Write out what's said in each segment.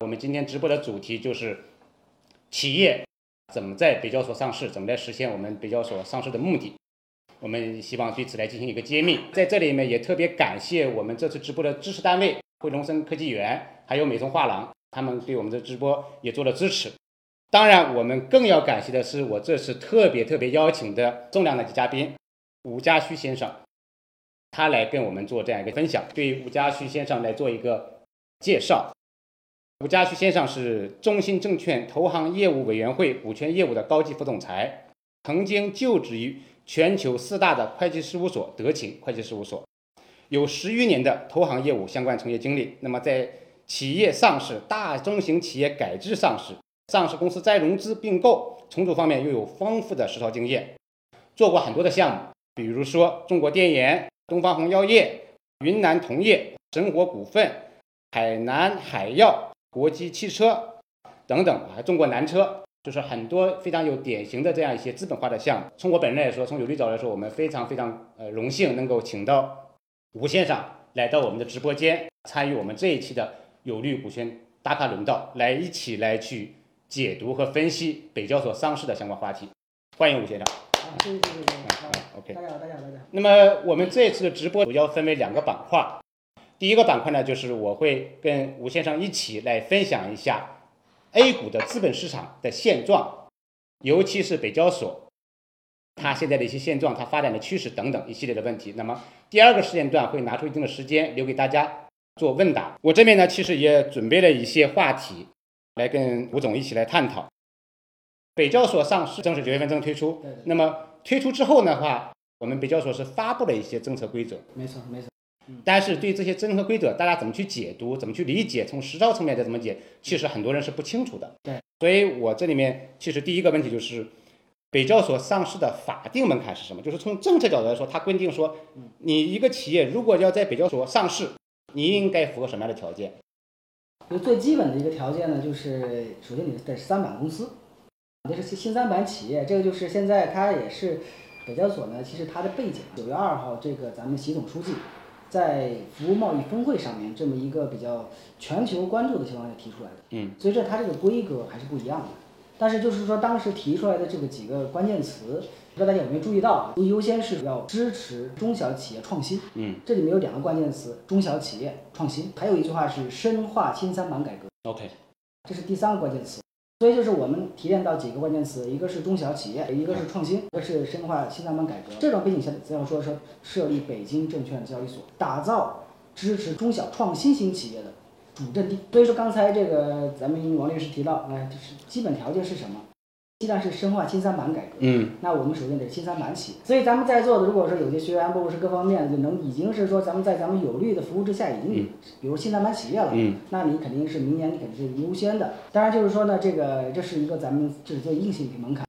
我们今天直播的主题就是企业怎么在北交所上市，怎么来实现我们北交所上市的目的。我们希望对此来进行一个揭秘。在这里面也特别感谢我们这次直播的支持单位汇龙生科技园，还有美松画廊，他们对我们的直播也做了支持。当然，我们更要感谢的是我这次特别特别邀请的重量级嘉宾吴家旭先生，他来跟我们做这样一个分享。对吴家旭先生来做一个介绍。吴家旭先生是中信证券投行业务委员会股权业务的高级副总裁，曾经就职于全球四大的会计事务所德勤会计事务所，有十余年的投行业务相关从业经历。那么在企业上市、大中型企业改制上市、上市公司再融资并购重组方面又有丰富的实操经验，做过很多的项目，比如说中国电研、东方红药业、云南铜业、神火股份、海南海药。国际汽车等等啊，中国南车就是很多非常有典型的这样一些资本化的项目。从我本人来说，从有利角来说，我们非常非常呃荣幸能够请到吴先生来到我们的直播间，参与我们这一期的有利股权打卡轮道，来一起来去解读和分析北交所上市的相关话题。欢迎吴先生。啊，谢谢谢谢谢谢。OK。大家好，大家好，大家好。那么我们这次的直播主要分为两个板块。第一个板块呢，就是我会跟吴先生一起来分享一下 A 股的资本市场的现状，尤其是北交所它现在的一些现状、它发展的趋势等等一系列的问题。那么第二个时间段会拿出一定的时间留给大家做问答。我这边呢，其实也准备了一些话题来跟吴总一起来探讨。北交所上市正式九月份正式推出，那么推出之后的话，我们北交所是发布了一些政策规则。没错，没错。但是对这些政策规则，大家怎么去解读，怎么去理解，从实操层面再怎么解，其实很多人是不清楚的。对，所以我这里面其实第一个问题就是，北交所上市的法定门槛是什么？就是从政策角度来说，它规定说，你一个企业如果要在北交所上市，你应该符合什么样的条件？就最基本的一个条件呢，就是首先你得是三板公司，这是新三板企业，这个就是现在它也是北交所呢，其实它的背景，九月二号这个咱们习总书记。在服务贸易峰会上面，这么一个比较全球关注的情况下提出来的，嗯，所以这它这个规格还是不一样的。但是就是说，当时提出来的这个几个关键词，不知道大家有没有注意到啊？优先是要支持中小企业创新，嗯，这里面有两个关键词：中小企业创新，还有一句话是深化新三板改革。OK，这是第三个关键词。所以就是我们提炼到几个关键词，一个是中小企业，一个是创新，一个是深化新三板改革。这种背景下，咱要说说设立北京证券交易所，打造支持中小创新型企业的主阵地。所以说刚才这个咱们王律师提到，哎，就是基本条件是什么？既然是深化新三板改革，嗯，那我们首先得新三板起。所以咱们在座的，如果说有些学员，包括是各方面，就能已经是说咱们在咱们有利的服务之下，已经，比如新三板企业了，嗯，那你肯定是明年你肯定是优先的。当然就是说呢，这个这是一个咱们就是做硬性的门槛。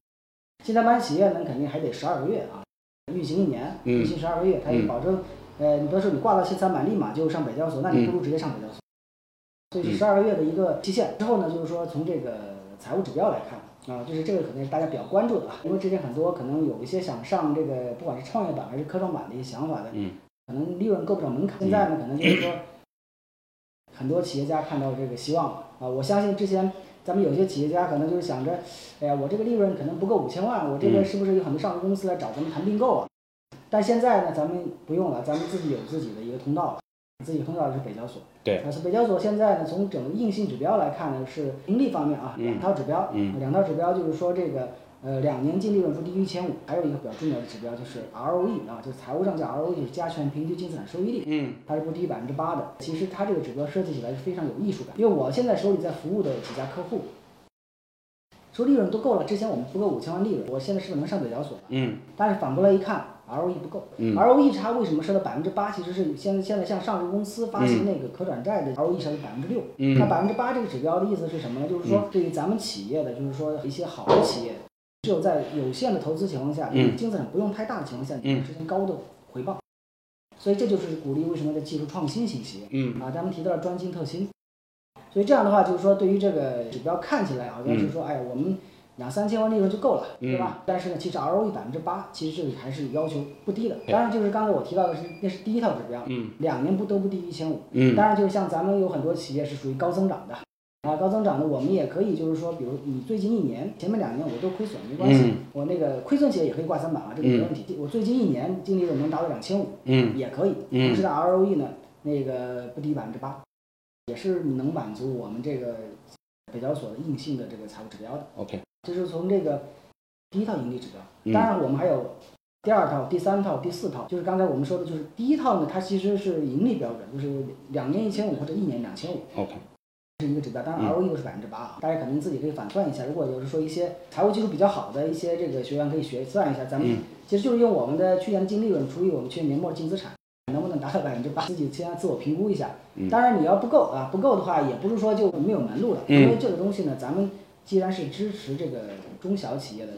新三板企业呢，肯定还得十二个月啊，运行一年，运行十二个月，它也保证，呃，你比如说你挂到新三板立马就上北交所，那你不如直接上北交所。所以是十二个月的一个期限。之后呢，就是说从这个财务指标来看。啊，就是这个可能是大家比较关注的啊，因为之前很多可能有一些想上这个，不管是创业板还是科创板的一些想法的，嗯，可能利润够不上门槛。现在呢，可能就是说，很多企业家看到这个希望了啊，我相信之前咱们有些企业家可能就是想着，哎呀，我这个利润可能不够五千万，我这个是不是有很多上市公司来找咱们谈并购啊？但现在呢，咱们不用了，咱们自己有自己的一个通道。自己通道是北交所，对，但是北交所现在呢，从整个硬性指标来看呢，是盈利方面啊，两套指标，两套指标就是说这个呃两年净利润不低于一千五，还有一个比较重要的指标就是 ROE 啊，就是财务上叫 ROE，加权平均净资产收益率，嗯，它是不低于百分之八的。其实它这个指标设计起来是非常有艺术感，因为我现在手里在服务的几家客户，说利润都够了，之前我们不够五千万利润，我现在是不是能上北交所？嗯，但是反过来一看。ROE 不够，ROE 差为什么设到百分之八？其实是现在现在像上市公司发行那个可转债的 ROE 设到百分之六。那百分之八这个指标的意思是什么呢？就是说对于咱们企业的，就是说一些好的企业，只有在有限的投资情况下，净资产不用太大的情况下，你能实现高的回报。所以这就是鼓励为什么在技术创新型企业，啊，咱们提到了专精特新。所以这样的话，就是说对于这个指标看起来好像是说，哎，我们。两三千万利润就够了，对吧？但是呢，其实 ROE 百分之八，其实这里还是要求不低的。当然，就是刚才我提到的是，那是第一套指标，两年不都不低于一千五。当然，就是像咱们有很多企业是属于高增长的，啊，高增长的，我们也可以就是说，比如你最近一年、前面两年我都亏损没关系，我那个亏损企业也可以挂三板啊，这个没问题。我最近一年净利润能达到两千五，嗯，也可以。同时的 ROE 呢，那个不低百分之八，也是能满足我们这个北交所的硬性的这个财务指标的。OK，这是从这个第一套盈利指标。当然，我们还有第二套、第三套、第四套，就是刚才我们说的，就是第一套呢，它其实是盈利标准，就是两年一千五或者一年两千五。OK。是一个指标，当然 ROE 是百分之八啊，大家可能自己可以反算一下。如果就是说一些财务技术比较好的一些这个学员可以学算一下，咱们其实就是用我们的去年的净利润除以我们去年年末净资产，能不能达到百分之八，自己先自我评估一下。当然你要不够啊，不够的话也不是说就没有门路了，因为这个东西呢，咱们既然是支持这个中小企业的，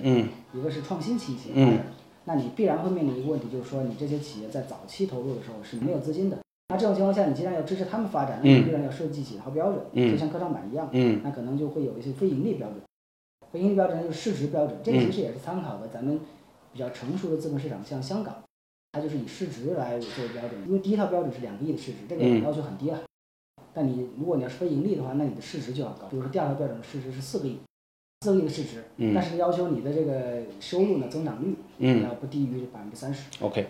一个是创新企业发展，那你必然会面临一个问题，就是说你这些企业在早期投入的时候是没有资金的。那这种情况下，你既然要支持他们发展，那你必然要设计几套标准，就像科创板一样，那可能就会有一些非盈利标准。非盈利标准就是市值标准，这个其实也是参考的咱们比较成熟的资本市场，像香港，它就是以市值来做标准。因为第一套标准是两个亿的市值，这个要求很低了。但你如果你要是非盈利的话，那你的市值就要高。比如说第二条标准的市值是四个亿，四个亿的市值，但是要求你的这个收入呢增长率要不低于百分之三十。OK。